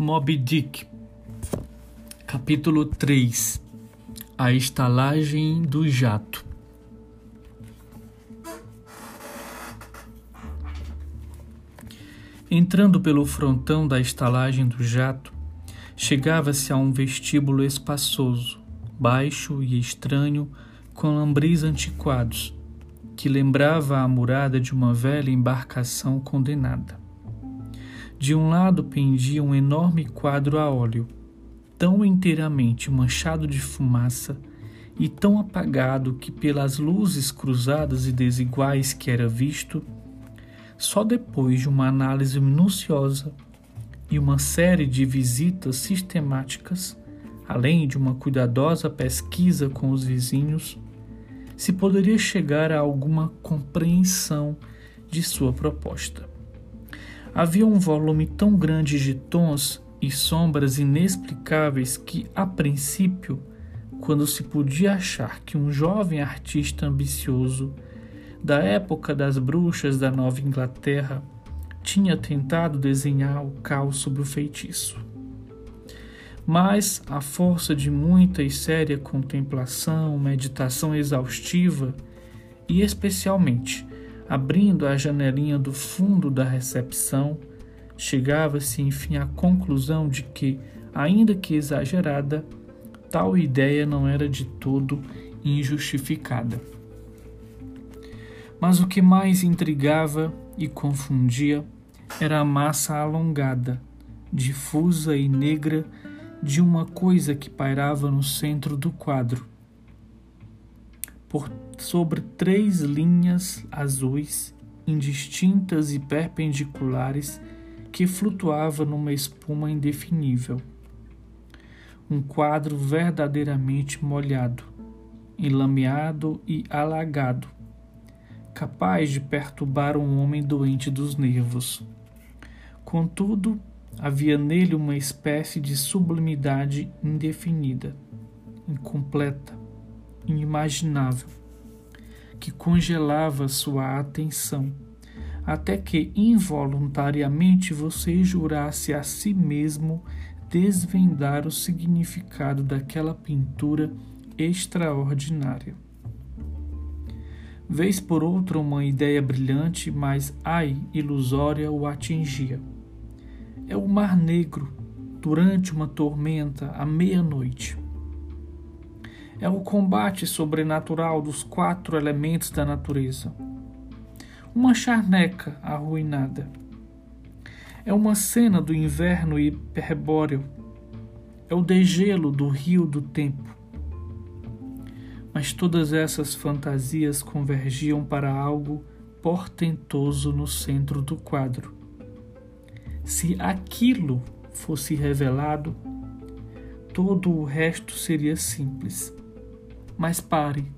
Moby Dick, capítulo 3 A estalagem do jato. Entrando pelo frontão da estalagem do jato, chegava-se a um vestíbulo espaçoso, baixo e estranho, com lambris antiquados, que lembrava a murada de uma velha embarcação condenada. De um lado pendia um enorme quadro a óleo, tão inteiramente manchado de fumaça e tão apagado que, pelas luzes cruzadas e desiguais que era visto, só depois de uma análise minuciosa e uma série de visitas sistemáticas, além de uma cuidadosa pesquisa com os vizinhos, se poderia chegar a alguma compreensão de sua proposta. Havia um volume tão grande de tons e sombras inexplicáveis que, a princípio, quando se podia achar que um jovem artista ambicioso da época das bruxas da Nova Inglaterra tinha tentado desenhar o caos sobre o feitiço. Mas, à força de muita e séria contemplação, meditação exaustiva e, especialmente, Abrindo a janelinha do fundo da recepção, chegava-se enfim à conclusão de que, ainda que exagerada, tal ideia não era de todo injustificada. Mas o que mais intrigava e confundia era a massa alongada, difusa e negra de uma coisa que pairava no centro do quadro por sobre três linhas azuis indistintas e perpendiculares que flutuava numa espuma indefinível. Um quadro verdadeiramente molhado, enlameado e alagado, capaz de perturbar um homem doente dos nervos. Contudo, havia nele uma espécie de sublimidade indefinida, incompleta, inimaginável que congelava sua atenção, até que involuntariamente você jurasse a si mesmo desvendar o significado daquela pintura extraordinária. Vez por outra, uma ideia brilhante, mas ai, ilusória, o atingia. É o Mar Negro, durante uma tormenta, à meia-noite é o combate sobrenatural dos quatro elementos da natureza. Uma charneca arruinada. É uma cena do inverno hiperbóreo. É o degelo do rio do tempo. Mas todas essas fantasias convergiam para algo portentoso no centro do quadro. Se aquilo fosse revelado, todo o resto seria simples. Mas pare.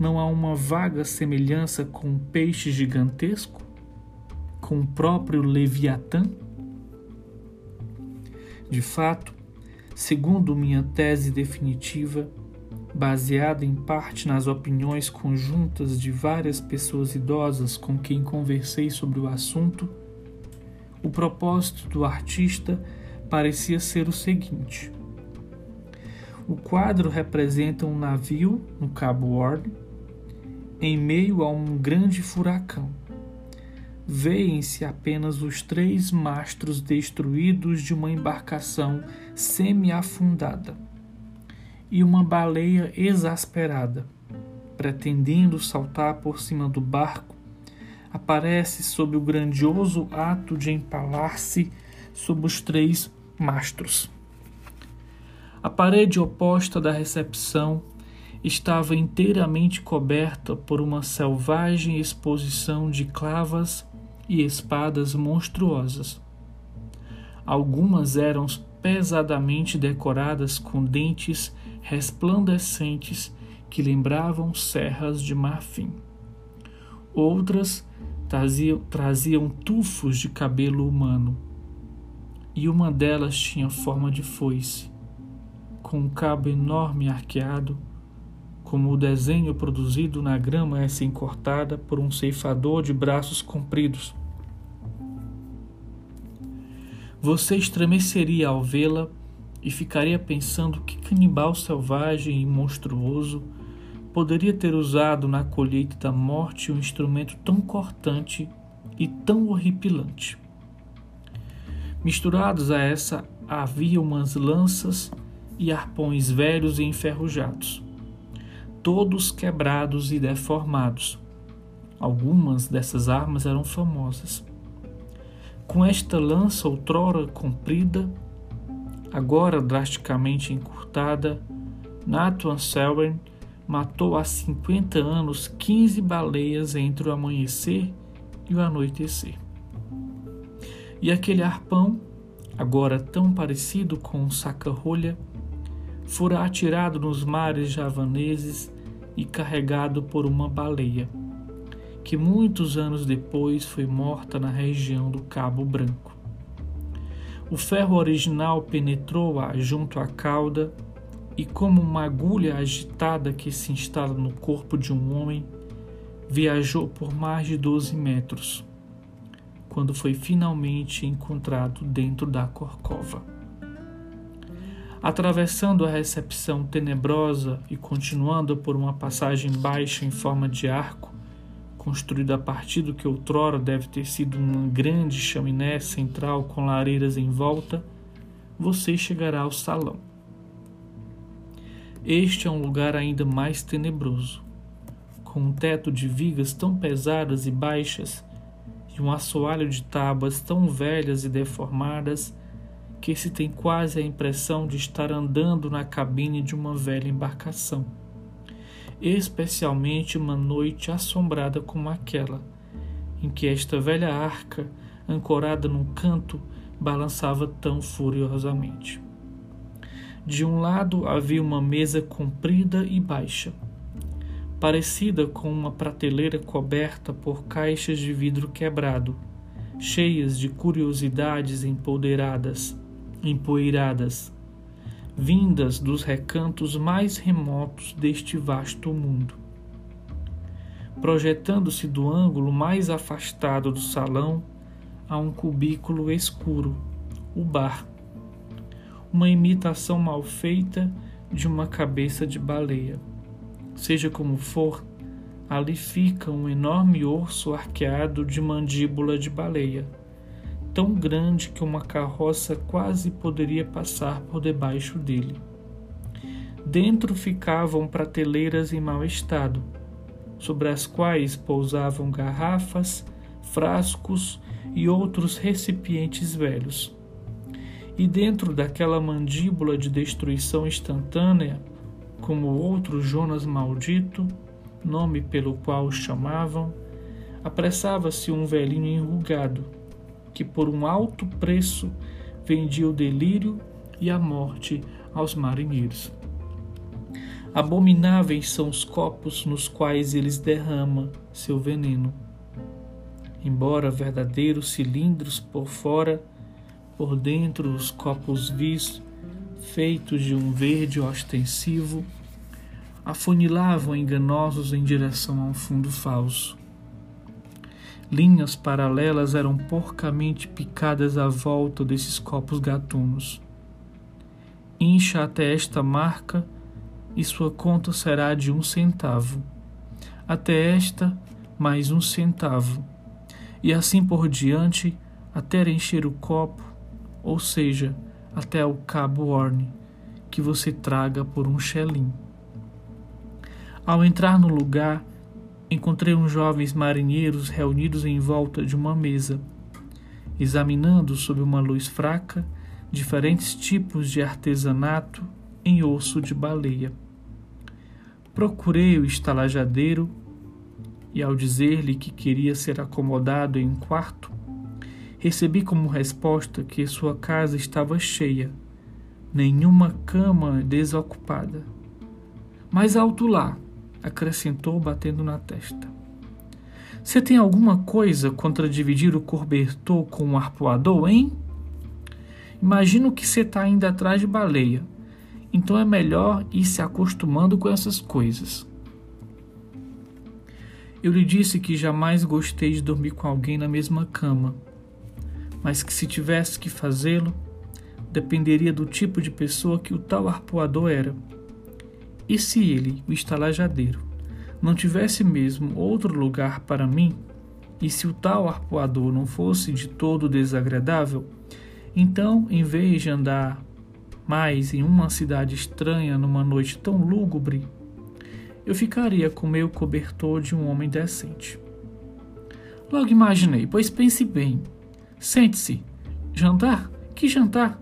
Não há uma vaga semelhança com um peixe gigantesco? Com o próprio Leviatã? De fato, segundo minha tese definitiva, baseada em parte nas opiniões conjuntas de várias pessoas idosas com quem conversei sobre o assunto, o propósito do artista parecia ser o seguinte: o quadro representa um navio no Cabo Ward em meio a um grande furacão. Veem-se apenas os três mastros destruídos de uma embarcação semi-afundada e uma baleia exasperada, pretendendo saltar por cima do barco, aparece sob o grandioso ato de empalar-se sob os três mastros. A parede oposta da recepção estava inteiramente coberta por uma selvagem exposição de clavas e espadas monstruosas. Algumas eram pesadamente decoradas com dentes resplandecentes que lembravam serras de marfim. Outras traziam, traziam tufos de cabelo humano, e uma delas tinha forma de foice com um cabo enorme arqueado, como o desenho produzido na grama é assim cortada por um ceifador de braços compridos. Você estremeceria ao vê-la e ficaria pensando que canibal selvagem e monstruoso poderia ter usado na colheita da morte um instrumento tão cortante e tão horripilante. Misturados a essa havia umas lanças e arpões velhos e enferrujados, todos quebrados e deformados. Algumas dessas armas eram famosas. Com esta lança outrora comprida, agora drasticamente encurtada, Nathan Selwyn matou há 50 anos 15 baleias entre o amanhecer e o anoitecer. E aquele arpão, agora tão parecido com um saca-rolha, fora atirado nos mares javaneses e carregado por uma baleia, que muitos anos depois foi morta na região do Cabo Branco. O ferro original penetrou-a junto à cauda e, como uma agulha agitada que se instala no corpo de um homem, viajou por mais de 12 metros, quando foi finalmente encontrado dentro da corcova. Atravessando a recepção tenebrosa e continuando por uma passagem baixa em forma de arco, construída a partir do que outrora deve ter sido uma grande chaminé central com lareiras em volta, você chegará ao salão. Este é um lugar ainda mais tenebroso, com um teto de vigas tão pesadas e baixas e um assoalho de tábuas tão velhas e deformadas que se tem quase a impressão de estar andando na cabine de uma velha embarcação, especialmente uma noite assombrada como aquela, em que esta velha arca, ancorada num canto, balançava tão furiosamente. De um lado havia uma mesa comprida e baixa, parecida com uma prateleira coberta por caixas de vidro quebrado, cheias de curiosidades empoderadas empoeiradas, vindas dos recantos mais remotos deste vasto mundo. Projetando-se do ângulo mais afastado do salão a um cubículo escuro, o bar, uma imitação mal feita de uma cabeça de baleia. Seja como for, ali fica um enorme osso arqueado de mandíbula de baleia tão grande que uma carroça quase poderia passar por debaixo dele. Dentro ficavam prateleiras em mau estado, sobre as quais pousavam garrafas, frascos e outros recipientes velhos. E dentro daquela mandíbula de destruição instantânea, como outro Jonas maldito, nome pelo qual o chamavam, apressava-se um velhinho enrugado, que por um alto preço vendia o delírio e a morte aos marinheiros. Abomináveis são os copos nos quais eles derramam seu veneno. Embora verdadeiros cilindros por fora, por dentro os copos vis, feitos de um verde ostensivo, afunilavam enganosos em direção a um fundo falso. Linhas paralelas eram porcamente picadas à volta desses copos gatunos. Incha até esta marca e sua conta será de um centavo. Até esta, mais um centavo. E assim por diante, até encher o copo, ou seja, até o cabo Horn, que você traga por um chelim. Ao entrar no lugar, encontrei uns jovens marinheiros reunidos em volta de uma mesa, examinando sob uma luz fraca diferentes tipos de artesanato em osso de baleia. Procurei o estalajadeiro e, ao dizer-lhe que queria ser acomodado em um quarto, recebi como resposta que sua casa estava cheia, nenhuma cama desocupada. Mais alto lá, acrescentou, batendo na testa. Você tem alguma coisa contra dividir o cobertor com um arpoador, hein? Imagino que você está indo atrás de baleia. Então é melhor ir se acostumando com essas coisas. Eu lhe disse que jamais gostei de dormir com alguém na mesma cama. mas que se tivesse que fazê-lo, dependeria do tipo de pessoa que o tal arpoador era. E se ele, o estalajadeiro, não tivesse mesmo outro lugar para mim, e se o tal arpoador não fosse de todo desagradável, então, em vez de andar mais em uma cidade estranha numa noite tão lúgubre, eu ficaria com meu cobertor de um homem decente. Logo imaginei, pois pense bem. Sente-se. Jantar? Que jantar?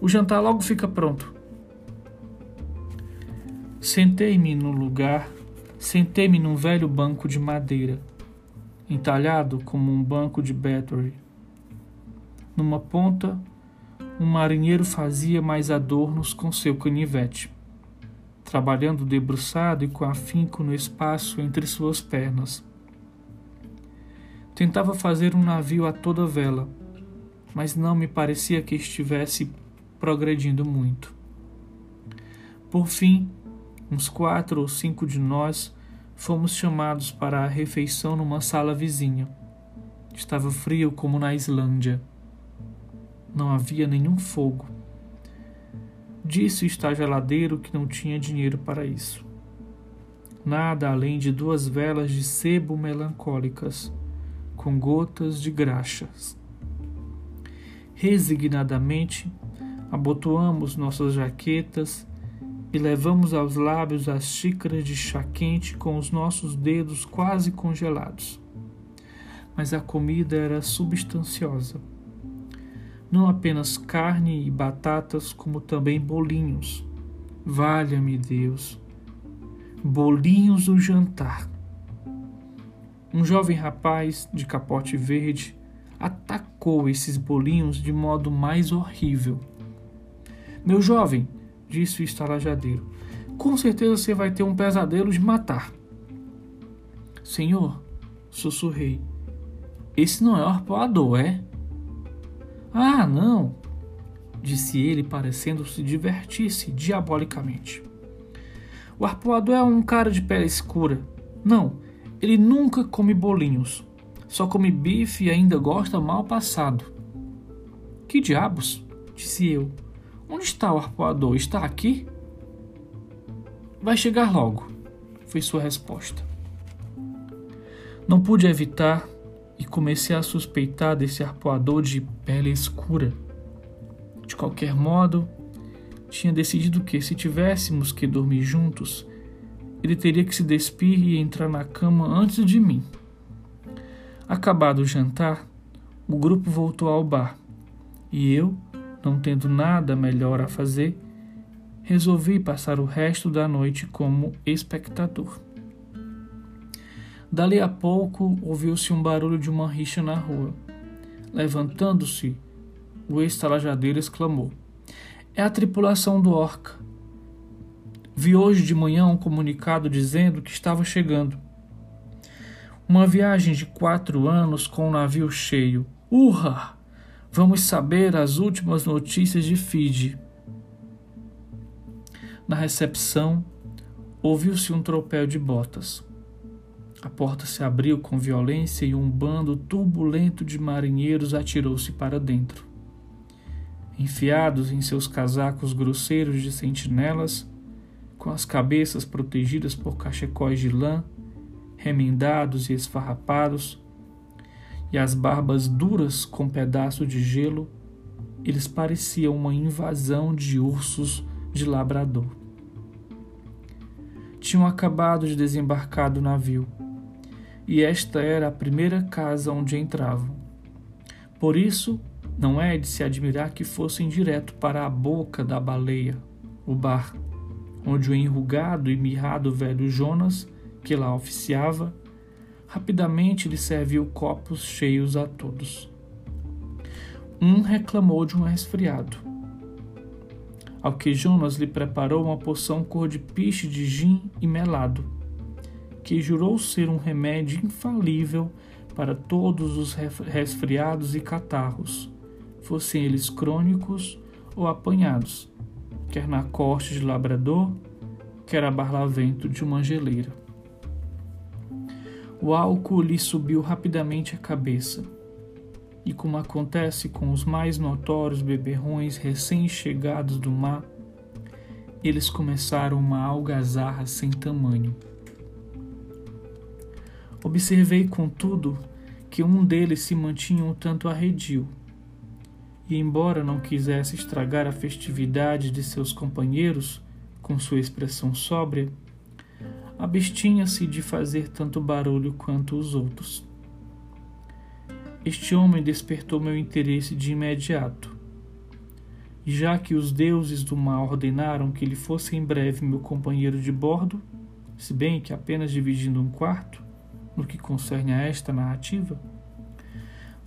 O jantar logo fica pronto. Sentei-me no lugar, sentei-me num velho banco de madeira, entalhado como um banco de Battery. Numa ponta, um marinheiro fazia mais adornos com seu canivete, trabalhando debruçado e com afinco no espaço entre suas pernas. Tentava fazer um navio a toda vela, mas não me parecia que estivesse progredindo muito. Por fim, uns quatro ou cinco de nós fomos chamados para a refeição numa sala vizinha. Estava frio como na Islândia. Não havia nenhum fogo. Disse o estageladeiro que não tinha dinheiro para isso. Nada além de duas velas de sebo melancólicas, com gotas de graxas. Resignadamente, abotoamos nossas jaquetas e levamos aos lábios as xícaras de chá quente com os nossos dedos quase congelados. Mas a comida era substanciosa. Não apenas carne e batatas, como também bolinhos. Valha-me Deus! Bolinhos do jantar. Um jovem rapaz de capote verde atacou esses bolinhos de modo mais horrível. Meu jovem, disse o estalajadeiro, com certeza você vai ter um pesadelo de matar. Senhor, sussurrei, esse não é o arpoador, é? Ah, não, disse ele, parecendo se divertir-se diabolicamente. O arpoador é um cara de pele escura. Não, ele nunca come bolinhos. Só come bife e ainda gosta mal passado. Que diabos? disse eu. Onde está o arpoador? Está aqui? Vai chegar logo, foi sua resposta. Não pude evitar e comecei a suspeitar desse arpoador de pele escura. De qualquer modo, tinha decidido que, se tivéssemos que dormir juntos, ele teria que se despir e entrar na cama antes de mim. Acabado o jantar, o grupo voltou ao bar e eu não tendo nada melhor a fazer, resolvi passar o resto da noite como espectador. Dali a pouco ouviu-se um barulho de uma rixa na rua. Levantando-se, o estalajadeiro exclamou: É a tripulação do Orca. Vi hoje de manhã um comunicado dizendo que estava chegando. Uma viagem de quatro anos com um navio cheio. Urra! Vamos saber as últimas notícias de Fiji. Na recepção, ouviu-se um tropel de botas. A porta se abriu com violência e um bando turbulento de marinheiros atirou-se para dentro. Enfiados em seus casacos grosseiros de sentinelas, com as cabeças protegidas por cachecóis de lã, remendados e esfarrapados, e as barbas duras com pedaço de gelo, eles pareciam uma invasão de ursos de labrador. Tinham acabado de desembarcar do navio, e esta era a primeira casa onde entravam. Por isso, não é de se admirar que fossem direto para a boca da baleia, o bar, onde o enrugado e mirrado velho Jonas, que lá oficiava, Rapidamente lhe serviu copos cheios a todos. Um reclamou de um resfriado. Ao que Jonas lhe preparou uma poção cor de piche de gin e melado, que jurou ser um remédio infalível para todos os resfriados e catarros, fossem eles crônicos ou apanhados, quer na corte de labrador, quer a barlavento de uma geleira. O álcool lhe subiu rapidamente a cabeça e como acontece com os mais notórios beberrões recém-chegados do mar, eles começaram uma algazarra sem tamanho. Observei, contudo, que um deles se mantinha um tanto arredio, e embora não quisesse estragar a festividade de seus companheiros com sua expressão sóbria, abstinha-se de fazer tanto barulho quanto os outros. Este homem despertou meu interesse de imediato. E já que os deuses do mar ordenaram que ele fosse em breve meu companheiro de bordo, se bem que apenas dividindo um quarto, no que concerne a esta narrativa,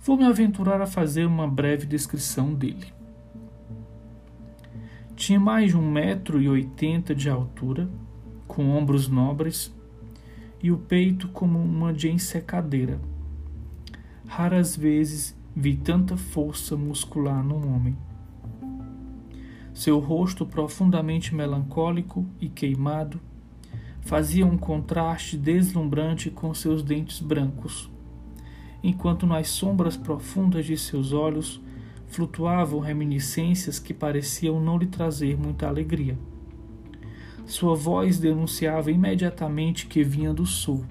vou me aventurar a fazer uma breve descrição dele. Tinha mais de um metro e oitenta de altura, com ombros nobres e o peito como uma de ensecadeira Raras vezes vi tanta força muscular num homem. Seu rosto profundamente melancólico e queimado fazia um contraste deslumbrante com seus dentes brancos, enquanto nas sombras profundas de seus olhos flutuavam reminiscências que pareciam não lhe trazer muita alegria. Sua voz denunciava imediatamente que vinha do sul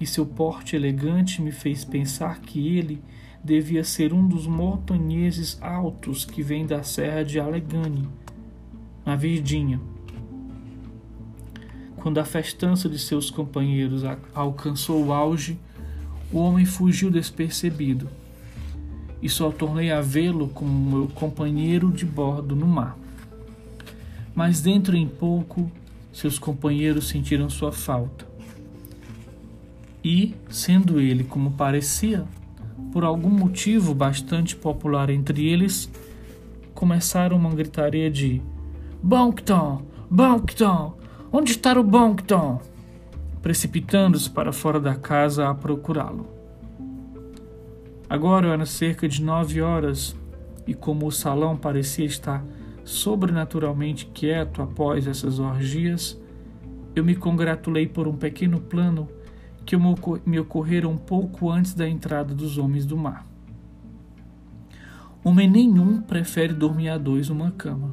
e seu porte elegante me fez pensar que ele devia ser um dos montanheses altos que vem da serra de Allegheny, na Virgínia. Quando a festança de seus companheiros alcançou o auge, o homem fugiu despercebido, e só tornei a vê-lo como meu companheiro de bordo no mar. Mas dentro em pouco, seus companheiros sentiram sua falta e, sendo ele como parecia, por algum motivo bastante popular entre eles, começaram uma gritaria de Bonkton! Bonkton! Onde está o Bonkton? Precipitando-se para fora da casa a procurá-lo. Agora eram cerca de nove horas e, como o salão parecia estar sobrenaturalmente quieto após essas orgias, eu me congratulei por um pequeno plano que me ocorreram um pouco antes da entrada dos homens do mar. Homem nenhum prefere dormir a dois numa cama.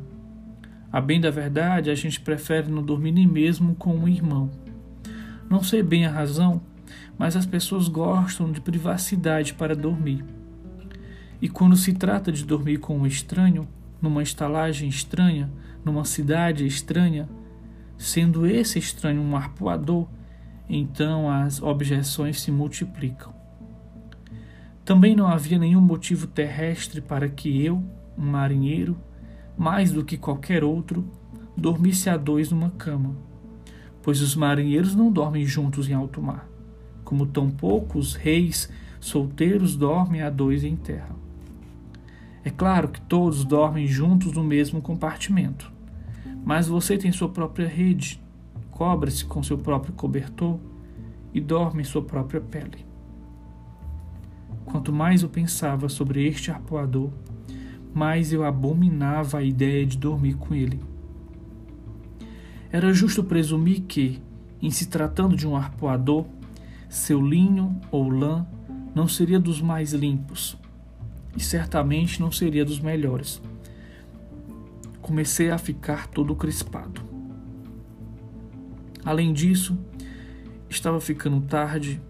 A bem da verdade, a gente prefere não dormir nem mesmo com um irmão. Não sei bem a razão, mas as pessoas gostam de privacidade para dormir. E quando se trata de dormir com um estranho, numa estalagem estranha, numa cidade estranha, sendo esse estranho um arpoador, então as objeções se multiplicam. Também não havia nenhum motivo terrestre para que eu, um marinheiro, mais do que qualquer outro, dormisse a dois numa cama, pois os marinheiros não dormem juntos em alto mar, como tampouco os reis solteiros dormem a dois em terra. É claro que todos dormem juntos no mesmo compartimento, mas você tem sua própria rede, cobre-se com seu próprio cobertor e dorme em sua própria pele. Quanto mais eu pensava sobre este arpoador, mais eu abominava a ideia de dormir com ele. Era justo presumir que, em se tratando de um arpoador, seu linho ou lã não seria dos mais limpos e certamente não seria dos melhores. Comecei a ficar todo crispado. Além disso, estava ficando tarde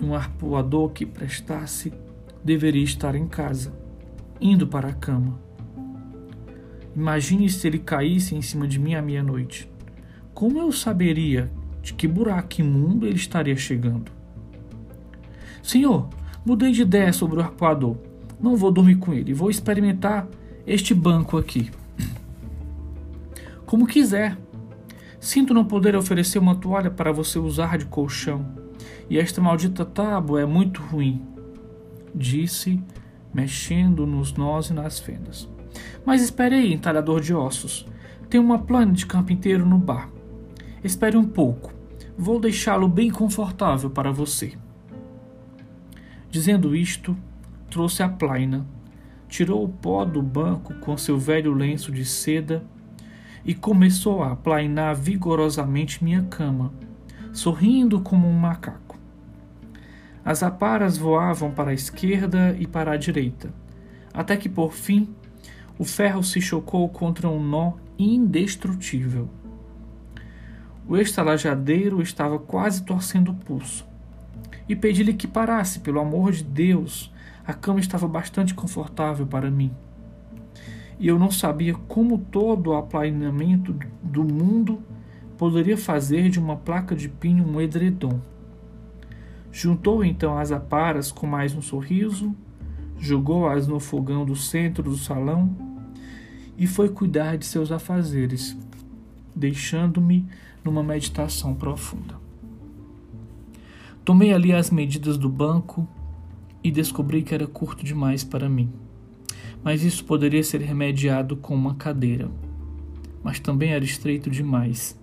e um arpoador que prestasse deveria estar em casa, indo para a cama. Imagine se ele caísse em cima de mim à meia-noite. Como eu saberia de que buraco imundo ele estaria chegando? Senhor, mudei de ideia sobre o arpoador. Não vou dormir com ele, vou experimentar este banco aqui. Como quiser, Sinto não poder oferecer uma toalha para você usar de colchão, e esta maldita tábua é muito ruim, disse, mexendo nos nós e nas fendas. Mas espere aí, entalhador de ossos. Tem uma plana de campo inteiro no bar. Espere um pouco. Vou deixá-lo bem confortável para você. Dizendo isto, trouxe a plaina, tirou o pó do banco com seu velho lenço de seda e começou a aplainar vigorosamente minha cama, sorrindo como um macaco. As aparas voavam para a esquerda e para a direita, até que por fim o ferro se chocou contra um nó indestrutível. O estalajadeiro estava quase torcendo o pulso. E pedi-lhe que parasse, pelo amor de Deus. A cama estava bastante confortável para mim. E eu não sabia como todo o aplainamento do mundo poderia fazer de uma placa de pinho um edredom. Juntou então as aparas com mais um sorriso, jogou-as no fogão do centro do salão e foi cuidar de seus afazeres, deixando-me numa meditação profunda. Tomei ali as medidas do banco e descobri que era curto demais para mim. Mas isso poderia ser remediado com uma cadeira. Mas também era estreito demais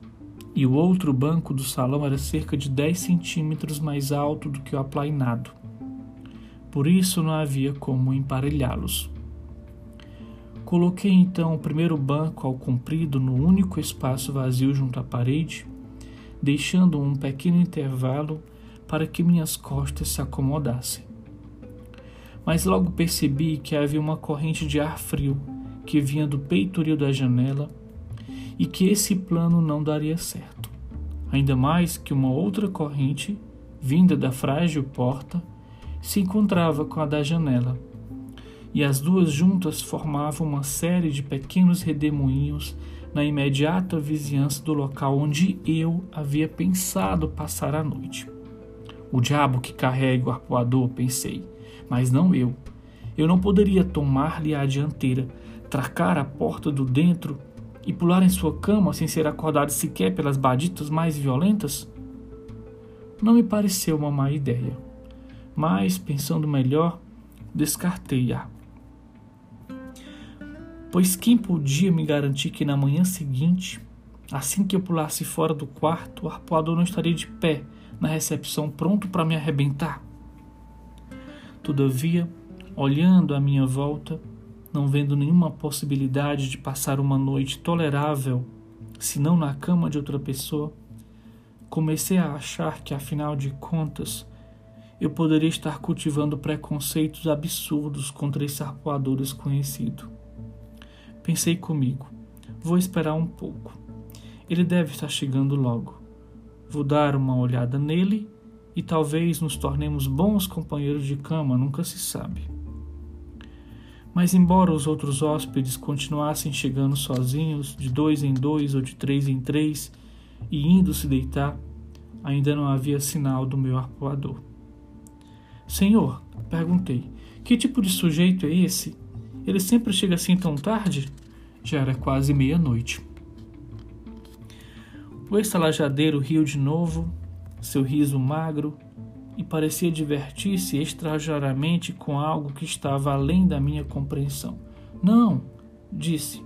e o outro banco do salão era cerca de 10 centímetros mais alto do que o aplainado. Por isso não havia como emparelhá-los. Coloquei então o primeiro banco ao comprido no único espaço vazio junto à parede, deixando um pequeno intervalo para que minhas costas se acomodassem. Mas logo percebi que havia uma corrente de ar frio que vinha do peitoril da janela e que esse plano não daria certo. Ainda mais que uma outra corrente, vinda da frágil porta, se encontrava com a da janela, e as duas juntas formavam uma série de pequenos redemoinhos na imediata vizinhança do local onde eu havia pensado passar a noite. O diabo que carrega o arpoador, pensei, mas não eu. Eu não poderia tomar-lhe a dianteira, tracar a porta do dentro e pular em sua cama sem ser acordado sequer pelas baditas mais violentas? Não me pareceu uma má ideia, mas, pensando melhor, descartei-a. Pois quem podia me garantir que na manhã seguinte, assim que eu pulasse fora do quarto, o arpoador não estaria de pé na recepção pronto para me arrebentar? Todavia, olhando à minha volta, não vendo nenhuma possibilidade de passar uma noite tolerável, se não na cama de outra pessoa, comecei a achar que, afinal de contas, eu poderia estar cultivando preconceitos absurdos contra esse arpoador desconhecido. Pensei comigo, vou esperar um pouco. Ele deve estar chegando logo. Vou dar uma olhada nele e talvez nos tornemos bons companheiros de cama, nunca se sabe. Mas, embora os outros hóspedes continuassem chegando sozinhos, de dois em dois ou de três em três, e indo se deitar, ainda não havia sinal do meu arpoador. Senhor, perguntei, que tipo de sujeito é esse? Ele sempre chega assim tão tarde? Já era quase meia-noite. O estalajadeiro riu de novo, seu riso magro, e parecia divertir-se extraordinariamente com algo que estava além da minha compreensão. Não, disse.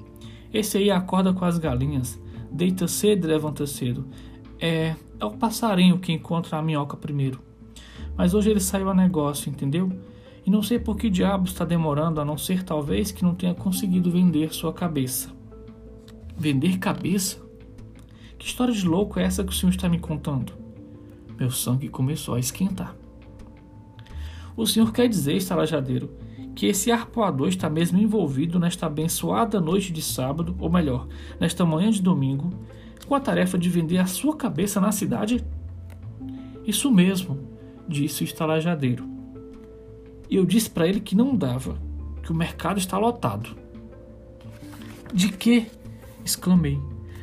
Esse aí acorda com as galinhas, deita cedo e levanta cedo. É, é o passarinho que encontra a minhoca primeiro. Mas hoje ele saiu a negócio, entendeu? E não sei por que diabo está demorando, a não ser talvez que não tenha conseguido vender sua cabeça. Vender cabeça? Que história de louco é essa que o senhor está me contando? Meu sangue começou a esquentar. O senhor quer dizer, estalajadeiro, que esse arpoador está mesmo envolvido nesta abençoada noite de sábado, ou melhor, nesta manhã de domingo, com a tarefa de vender a sua cabeça na cidade? Isso mesmo, disse o estalajadeiro. E eu disse para ele que não dava, que o mercado está lotado. De quê? exclamei.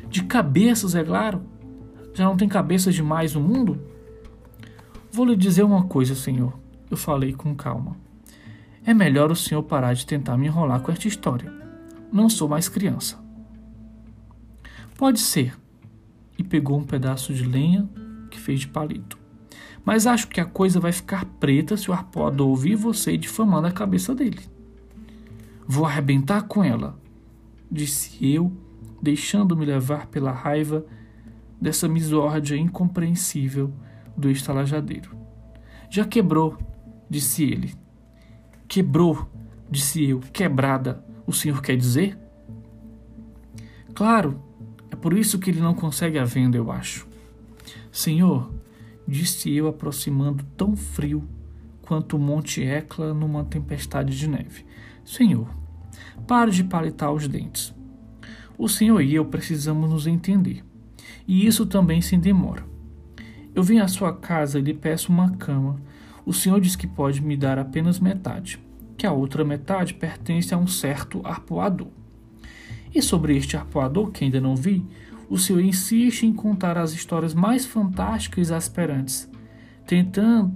De cabeças, é claro. Já não tem cabeças demais no mundo? Vou lhe dizer uma coisa, senhor. Eu falei com calma. É melhor o senhor parar de tentar me enrolar com esta história. Não sou mais criança. Pode ser. E pegou um pedaço de lenha que fez de palito. Mas acho que a coisa vai ficar preta se o arpoador ouvir você difamando a cabeça dele. Vou arrebentar com ela, disse eu, deixando-me levar pela raiva dessa misórdia incompreensível do estalajadeiro. Já quebrou, disse ele. Quebrou, disse eu. Quebrada, o senhor quer dizer? Claro, é por isso que ele não consegue a venda, eu acho. Senhor, disse eu, aproximando tão frio quanto o Monte Ecla numa tempestade de neve. Senhor, pare de palitar os dentes. O senhor e eu precisamos nos entender. E isso também sem demora. Eu venho à sua casa e lhe peço uma cama. O senhor diz que pode me dar apenas metade, que a outra metade pertence a um certo arpoador. E sobre este arpoador, que ainda não vi, o senhor insiste em contar as histórias mais fantásticas e exasperantes, tentando,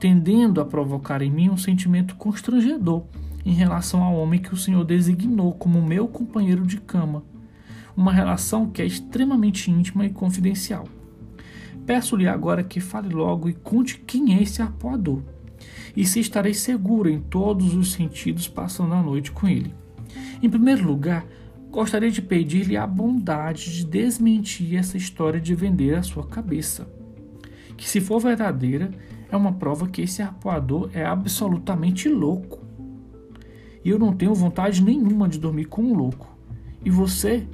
tendendo a provocar em mim um sentimento constrangedor em relação ao homem que o senhor designou como meu companheiro de cama, uma relação que é extremamente íntima e confidencial. Peço-lhe agora que fale logo e conte quem é esse arpoador, e se estarei seguro em todos os sentidos passando a noite com ele. Em primeiro lugar, gostaria de pedir-lhe a bondade de desmentir essa história de vender a sua cabeça. Que, se for verdadeira, é uma prova que esse arpoador é absolutamente louco. E eu não tenho vontade nenhuma de dormir com um louco. E você,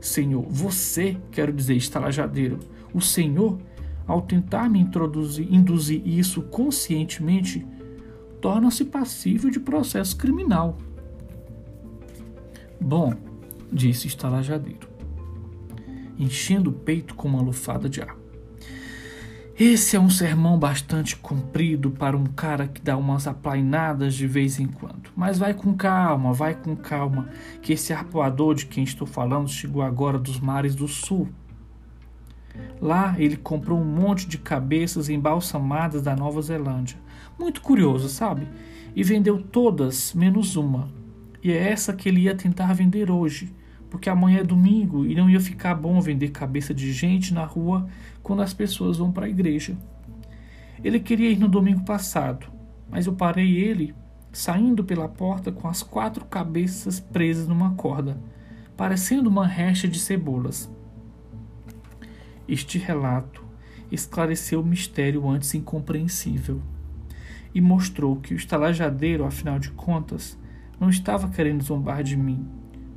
Senhor, você, quero dizer, estalajadeiro, o Senhor, ao tentar me introduzir, induzir isso conscientemente, torna-se passível de processo criminal. Bom, disse estalajadeiro, enchendo o peito com uma lufada de ar. Esse é um sermão bastante comprido para um cara que dá umas aplainadas de vez em quando. Mas vai com calma, vai com calma, que esse arpoador de quem estou falando chegou agora dos mares do sul. Lá ele comprou um monte de cabeças embalsamadas da Nova Zelândia. Muito curioso, sabe? E vendeu todas, menos uma. E é essa que ele ia tentar vender hoje, porque amanhã é domingo e não ia ficar bom vender cabeça de gente na rua quando as pessoas vão para a igreja. Ele queria ir no domingo passado, mas eu parei ele saindo pela porta com as quatro cabeças presas numa corda, parecendo uma recha de cebolas. Este relato esclareceu o mistério antes incompreensível e mostrou que o estalajadeiro, afinal de contas, não estava querendo zombar de mim,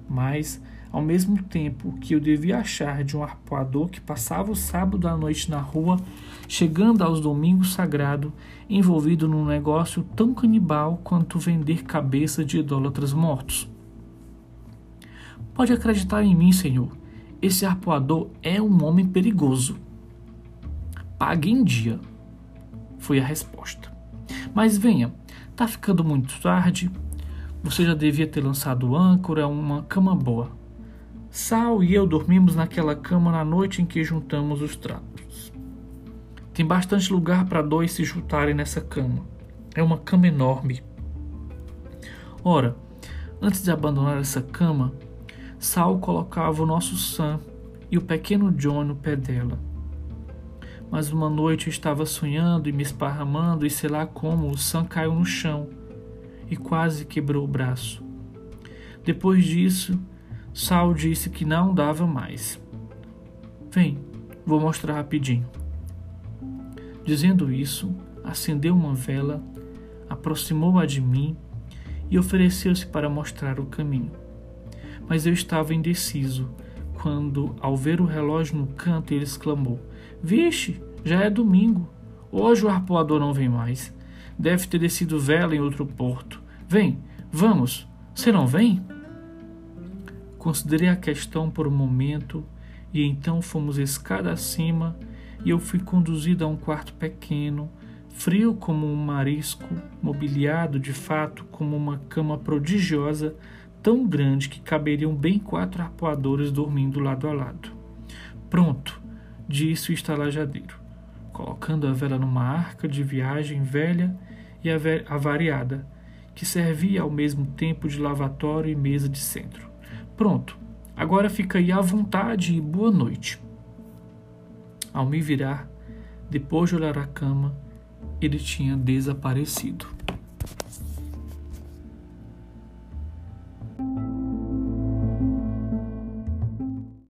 mas, ao mesmo tempo que eu devia achar de um arpoador que passava o sábado à noite na rua, chegando aos domingos sagrados, envolvido num negócio tão canibal quanto vender cabeça de idólatras mortos. Pode acreditar em mim, Senhor. Esse arpoador é um homem perigoso. Pague em dia, foi a resposta. Mas venha, tá ficando muito tarde, você já devia ter lançado âncora, uma cama boa. Sal e eu dormimos naquela cama na noite em que juntamos os trapos. Tem bastante lugar para dois se juntarem nessa cama. É uma cama enorme. Ora, antes de abandonar essa cama, Sal colocava o nosso Sam e o pequeno John no pé dela. Mas uma noite eu estava sonhando e me esparramando, e sei lá como o Sam caiu no chão e quase quebrou o braço. Depois disso, Sal disse que não dava mais. Vem, vou mostrar rapidinho. Dizendo isso, acendeu uma vela, aproximou-a de mim e ofereceu-se para mostrar o caminho. Mas eu estava indeciso quando, ao ver o relógio no canto, ele exclamou: Vixe, já é domingo. Hoje o arpoador não vem mais. Deve ter descido vela em outro porto. Vem, vamos. Você não vem? Considerei a questão por um momento e então fomos escada acima e eu fui conduzido a um quarto pequeno, frio como um marisco, mobiliado de fato como uma cama prodigiosa, tão grande que caberiam bem quatro arpoadores dormindo lado a lado. Pronto, disse o estalajadeiro, colocando a vela numa arca de viagem velha e avariada, que servia ao mesmo tempo de lavatório e mesa de centro. Pronto, agora fica aí à vontade e boa noite. Ao me virar, depois de olhar a cama, ele tinha desaparecido.